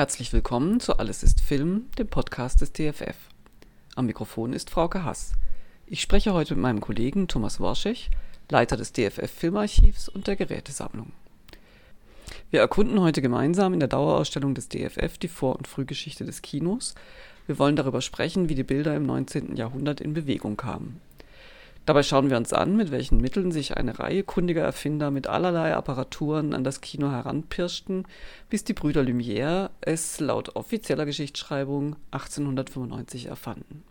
Herzlich willkommen zu Alles ist Film, dem Podcast des DFF. Am Mikrofon ist Frauke Hass. Ich spreche heute mit meinem Kollegen Thomas Worschig, Leiter des DFF Filmarchivs und der Gerätesammlung. Wir erkunden heute gemeinsam in der Dauerausstellung des DFF die Vor- und Frühgeschichte des Kinos. Wir wollen darüber sprechen, wie die Bilder im 19. Jahrhundert in Bewegung kamen. Dabei schauen wir uns an, mit welchen Mitteln sich eine Reihe kundiger Erfinder mit allerlei Apparaturen an das Kino heranpirschten, bis die Brüder Lumière es laut offizieller Geschichtsschreibung 1895 erfanden.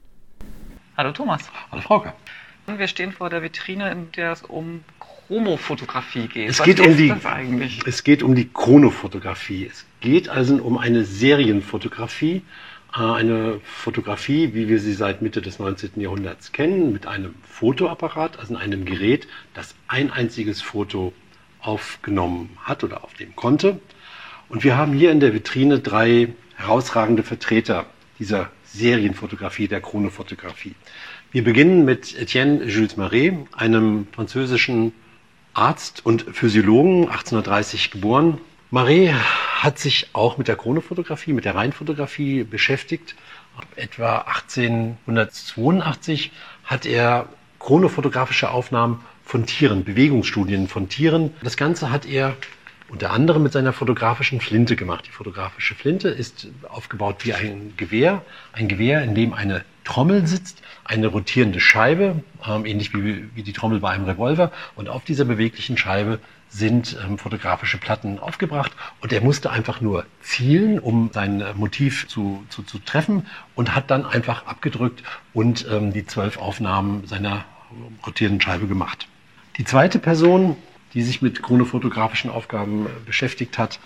Hallo Thomas. Hallo Frauke. Wir stehen vor der Vitrine, in der es um Chromofotografie geht. Es geht, um die, es geht um die Chronofotografie. Es geht also um eine Serienfotografie eine Fotografie, wie wir sie seit Mitte des 19. Jahrhunderts kennen, mit einem Fotoapparat, also einem Gerät, das ein einziges Foto aufgenommen hat oder aufnehmen konnte. Und wir haben hier in der Vitrine drei herausragende Vertreter dieser Serienfotografie, der Chronofotografie. Wir beginnen mit Etienne Jules Marais, einem französischen Arzt und Physiologen, 1830 geboren, Marais hat sich auch mit der Chronofotografie, mit der Reinfotografie beschäftigt. Etwa 1882 hat er chronofotografische Aufnahmen von Tieren, Bewegungsstudien von Tieren. Das Ganze hat er unter anderem mit seiner fotografischen Flinte gemacht. Die fotografische Flinte ist aufgebaut wie ein Gewehr, ein Gewehr, in dem eine Trommel sitzt, eine rotierende Scheibe, ähm, ähnlich wie, wie die Trommel bei einem Revolver. Und auf dieser beweglichen Scheibe sind ähm, fotografische Platten aufgebracht und er musste einfach nur zielen, um sein äh, Motiv zu, zu, zu treffen und hat dann einfach abgedrückt und ähm, die zwölf Aufnahmen seiner rotierenden Scheibe gemacht. Die zweite Person, die sich mit chronofotografischen Aufgaben äh, beschäftigt hat,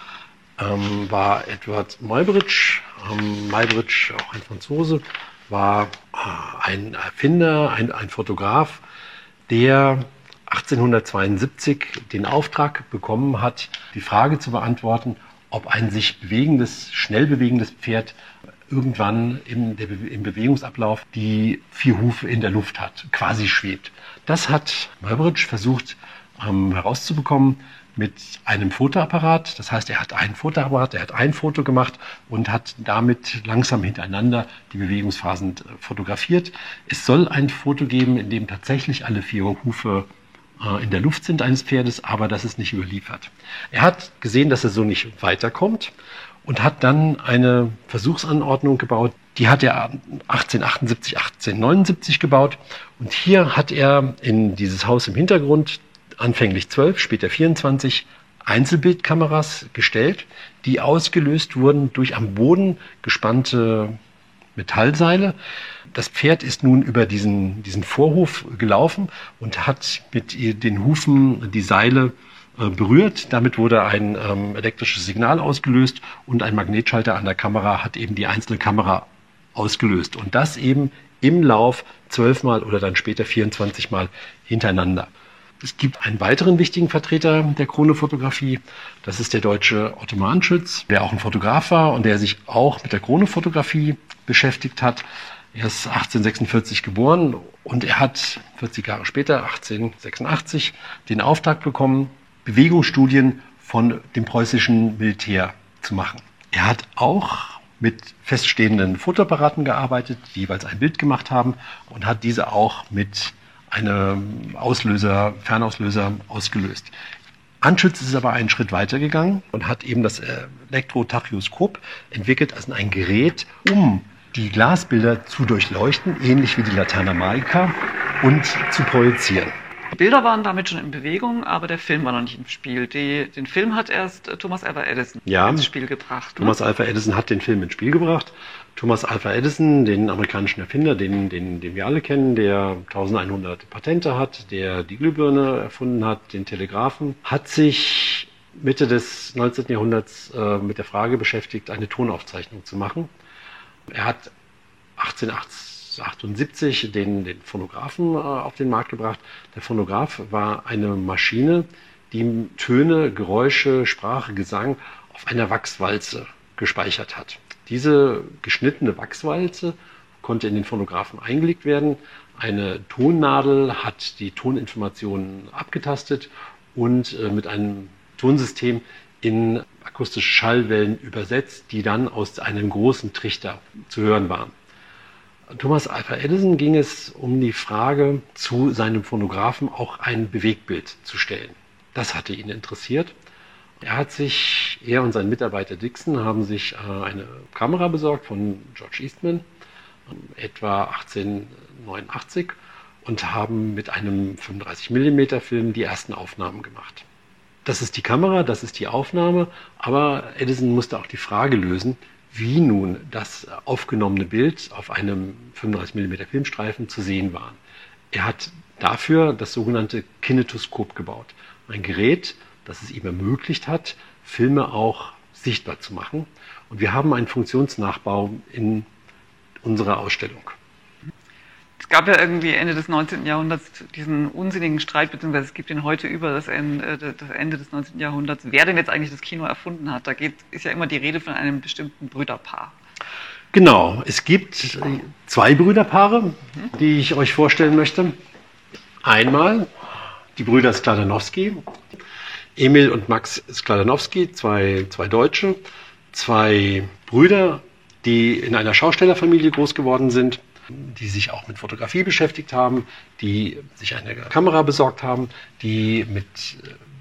ähm, war Edward Muybridge. Ähm, Muybridge, auch ein Franzose, war äh, ein Erfinder, ein, ein Fotograf, der 1872 den Auftrag bekommen hat, die Frage zu beantworten, ob ein sich bewegendes, schnell bewegendes Pferd irgendwann im, im Bewegungsablauf die vier Hufe in der Luft hat, quasi schwebt. Das hat Muybridge versucht ähm, herauszubekommen mit einem Fotoapparat. Das heißt, er hat einen Fotoapparat, er hat ein Foto gemacht und hat damit langsam hintereinander die Bewegungsphasen äh, fotografiert. Es soll ein Foto geben, in dem tatsächlich alle vier Hufe äh, in der Luft sind eines Pferdes, aber das ist nicht überliefert. Er hat gesehen, dass er so nicht weiterkommt und hat dann eine Versuchsanordnung gebaut. Die hat er 1878, 1879 gebaut. Und hier hat er in dieses Haus im Hintergrund anfänglich 12, später 24 Einzelbildkameras gestellt, die ausgelöst wurden durch am Boden gespannte Metallseile. Das Pferd ist nun über diesen, diesen Vorhof gelaufen und hat mit den Hufen die Seile äh, berührt. Damit wurde ein ähm, elektrisches Signal ausgelöst und ein Magnetschalter an der Kamera hat eben die einzelne Kamera ausgelöst. Und das eben im Lauf zwölfmal oder dann später 24 Mal hintereinander. Es gibt einen weiteren wichtigen Vertreter der Chronofotografie. Das ist der deutsche Otto Mahnschütz, der auch ein Fotograf war und der sich auch mit der Chronofotografie beschäftigt hat. Er ist 1846 geboren und er hat 40 Jahre später, 1886, den Auftrag bekommen, Bewegungsstudien von dem preußischen Militär zu machen. Er hat auch mit feststehenden Fotoapparaten gearbeitet, die jeweils ein Bild gemacht haben und hat diese auch mit einem Auslöser, Fernauslöser ausgelöst. Anschütz ist aber einen Schritt weiter gegangen und hat eben das Elektrotachyoskop entwickelt, also ein Gerät, um die Glasbilder zu durchleuchten, ähnlich wie die Laterna Magica, und zu projizieren. Die Bilder waren damit schon in Bewegung, aber der Film war noch nicht im Spiel. Die, den Film hat erst äh, Thomas Alva Edison ja, ins Spiel gebracht. Ne? Thomas Alva Edison hat den Film ins Spiel gebracht. Thomas Alva Edison, den amerikanischen Erfinder, den, den, den wir alle kennen, der 1100 Patente hat, der die Glühbirne erfunden hat, den Telegraphen, hat sich Mitte des 19. Jahrhunderts äh, mit der Frage beschäftigt, eine Tonaufzeichnung zu machen. Er hat 1880 1978 den, den Phonographen äh, auf den Markt gebracht. Der Phonograph war eine Maschine, die Töne, Geräusche, Sprache, Gesang auf einer Wachswalze gespeichert hat. Diese geschnittene Wachswalze konnte in den Phonographen eingelegt werden. Eine Tonnadel hat die Toninformationen abgetastet und äh, mit einem Tonsystem in akustische Schallwellen übersetzt, die dann aus einem großen Trichter zu hören waren. Thomas Alpha Edison ging es um die Frage, zu seinem Phonographen auch ein Bewegbild zu stellen. Das hatte ihn interessiert. Er hat sich, er und sein Mitarbeiter Dixon haben sich äh, eine Kamera besorgt von George Eastman, etwa 1889, und haben mit einem 35 mm Film die ersten Aufnahmen gemacht. Das ist die Kamera, das ist die Aufnahme, aber Edison musste auch die Frage lösen, wie nun das aufgenommene Bild auf einem 35 mm Filmstreifen zu sehen war. Er hat dafür das sogenannte Kinetoskop gebaut. Ein Gerät, das es ihm ermöglicht hat, Filme auch sichtbar zu machen. Und wir haben einen Funktionsnachbau in unserer Ausstellung. Es gab ja irgendwie Ende des 19. Jahrhunderts diesen unsinnigen Streit, beziehungsweise es gibt ihn heute über das Ende, das Ende des 19. Jahrhunderts, wer denn jetzt eigentlich das Kino erfunden hat. Da geht, ist ja immer die Rede von einem bestimmten Brüderpaar. Genau, es gibt zwei Brüderpaare, die ich euch vorstellen möchte. Einmal die Brüder Skladanowski, Emil und Max Skladanowski, zwei, zwei Deutsche, zwei Brüder, die in einer Schaustellerfamilie groß geworden sind die sich auch mit Fotografie beschäftigt haben, die sich eine Kamera besorgt haben, die mit,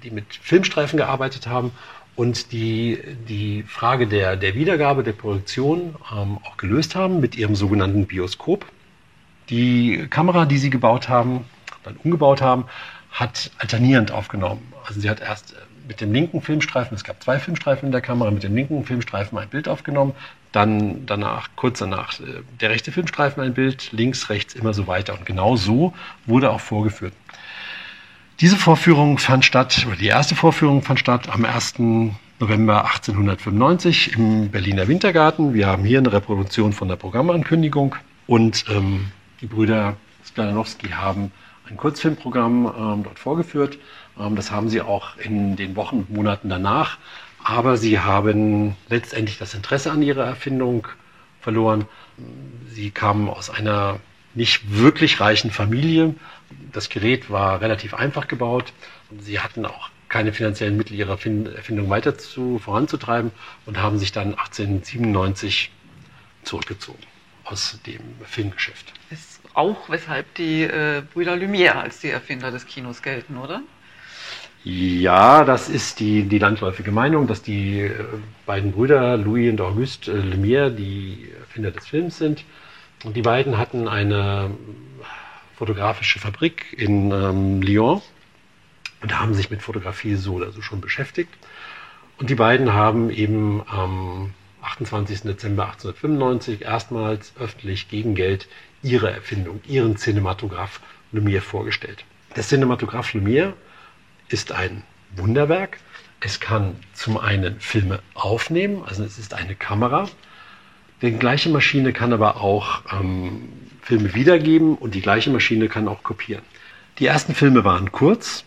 die mit Filmstreifen gearbeitet haben und die die Frage der, der Wiedergabe, der Projektion ähm, auch gelöst haben mit ihrem sogenannten Bioskop. Die Kamera, die sie gebaut haben, dann umgebaut haben, hat alternierend aufgenommen. Also sie hat erst mit dem linken Filmstreifen, es gab zwei Filmstreifen in der Kamera, mit dem linken Filmstreifen ein Bild aufgenommen, dann danach, kurz danach, äh, der rechte Filmstreifen ein Bild, links, rechts, immer so weiter. Und genau so wurde auch vorgeführt. Diese Vorführung fand statt, oder die erste Vorführung fand statt am 1. November 1895 im Berliner Wintergarten. Wir haben hier eine Reproduktion von der Programmankündigung und ähm, die Brüder Skladanowski haben ein Kurzfilmprogramm ähm, dort vorgeführt. Ähm, das haben sie auch in den Wochen und Monaten danach. Aber sie haben letztendlich das Interesse an ihrer Erfindung verloren. Sie kamen aus einer nicht wirklich reichen Familie. Das Gerät war relativ einfach gebaut. Sie hatten auch keine finanziellen Mittel, ihre Erfindung weiter zu, voranzutreiben und haben sich dann 1897 zurückgezogen aus dem Filmgeschäft. Auch weshalb die äh, Brüder Lumière als die Erfinder des Kinos gelten, oder? Ja, das ist die, die landläufige Meinung, dass die äh, beiden Brüder Louis und Auguste äh, Lumière die Erfinder des Films sind. Und die beiden hatten eine fotografische Fabrik in ähm, Lyon und haben sich mit Fotografie so oder so schon beschäftigt. Und die beiden haben eben am 28. Dezember 1895 erstmals öffentlich gegen Geld ihre Erfindung, ihren Cinematograph Lumière vorgestellt. Der Cinematograph Lumière ist ein Wunderwerk. Es kann zum einen Filme aufnehmen, also es ist eine Kamera. Die gleiche Maschine kann aber auch ähm, Filme wiedergeben und die gleiche Maschine kann auch kopieren. Die ersten Filme waren kurz,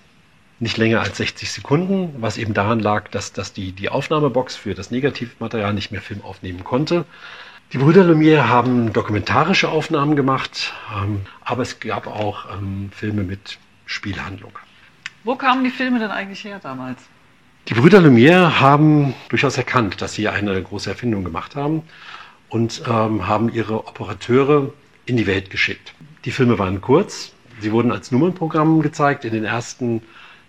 nicht länger als 60 Sekunden, was eben daran lag, dass, dass die, die Aufnahmebox für das Negativmaterial nicht mehr Film aufnehmen konnte. Die Brüder Lumière haben dokumentarische Aufnahmen gemacht, ähm, aber es gab auch ähm, Filme mit Spielhandlung. Wo kamen die Filme denn eigentlich her damals? Die Brüder Lumière haben durchaus erkannt, dass sie eine große Erfindung gemacht haben und ähm, haben ihre Operateure in die Welt geschickt. Die Filme waren kurz, sie wurden als Nummernprogramm gezeigt, in den ersten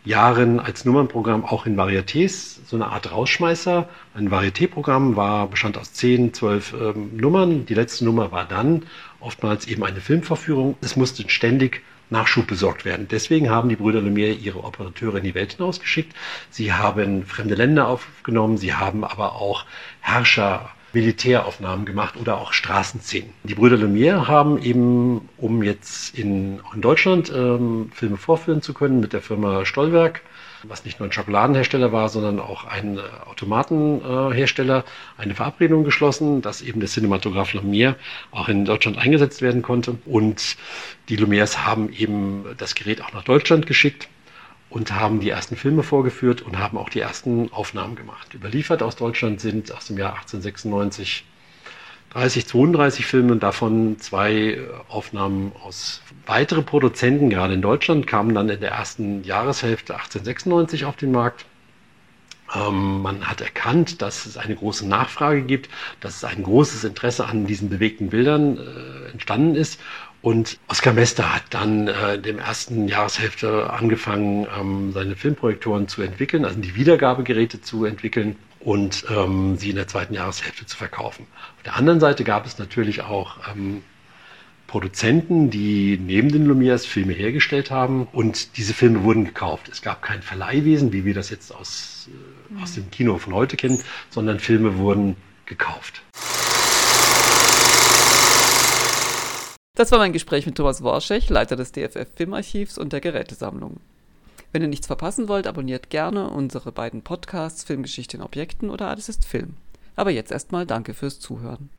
Jahren als Nummernprogramm auch in Varietés, so eine Art Rausschmeißer. Ein Varieté-Programm war, bestand aus zehn, zwölf ähm, Nummern. Die letzte Nummer war dann oftmals eben eine Filmverführung. Es musste ständig Nachschub besorgt werden. Deswegen haben die Brüder Lumière ihre Operateure in die Welt hinausgeschickt. Sie haben fremde Länder aufgenommen, sie haben aber auch Herrscher, Militäraufnahmen gemacht oder auch Straßenszenen. Die Brüder Lumière haben eben, um jetzt in, in Deutschland ähm, Filme vorführen zu können, mit der Firma Stollwerk was nicht nur ein Schokoladenhersteller war, sondern auch ein äh, Automatenhersteller, eine Verabredung geschlossen, dass eben der Cinematograph Lumière auch in Deutschland eingesetzt werden konnte. Und die Lumières haben eben das Gerät auch nach Deutschland geschickt und haben die ersten Filme vorgeführt und haben auch die ersten Aufnahmen gemacht. Überliefert aus Deutschland sind aus dem Jahr 1896 30, 32 Filme und davon zwei äh, Aufnahmen aus weitere Produzenten, gerade in Deutschland, kamen dann in der ersten Jahreshälfte 1896 auf den Markt. Ähm, man hat erkannt, dass es eine große Nachfrage gibt, dass es ein großes Interesse an diesen bewegten Bildern äh, entstanden ist. Und Oskar Mester hat dann äh, in der ersten Jahreshälfte angefangen, ähm, seine Filmprojektoren zu entwickeln, also die Wiedergabegeräte zu entwickeln und ähm, sie in der zweiten Jahreshälfte zu verkaufen. Auf der anderen Seite gab es natürlich auch ähm, Produzenten, die neben den Lumières Filme hergestellt haben und diese Filme wurden gekauft. Es gab kein Verleihwesen, wie wir das jetzt aus, äh, aus dem Kino von heute kennen, sondern Filme wurden gekauft. Das war mein Gespräch mit Thomas Warschech, Leiter des DFF Filmarchivs und der Gerätesammlung. Wenn ihr nichts verpassen wollt, abonniert gerne unsere beiden Podcasts Filmgeschichte in Objekten oder Alles ist Film. Aber jetzt erstmal danke fürs Zuhören.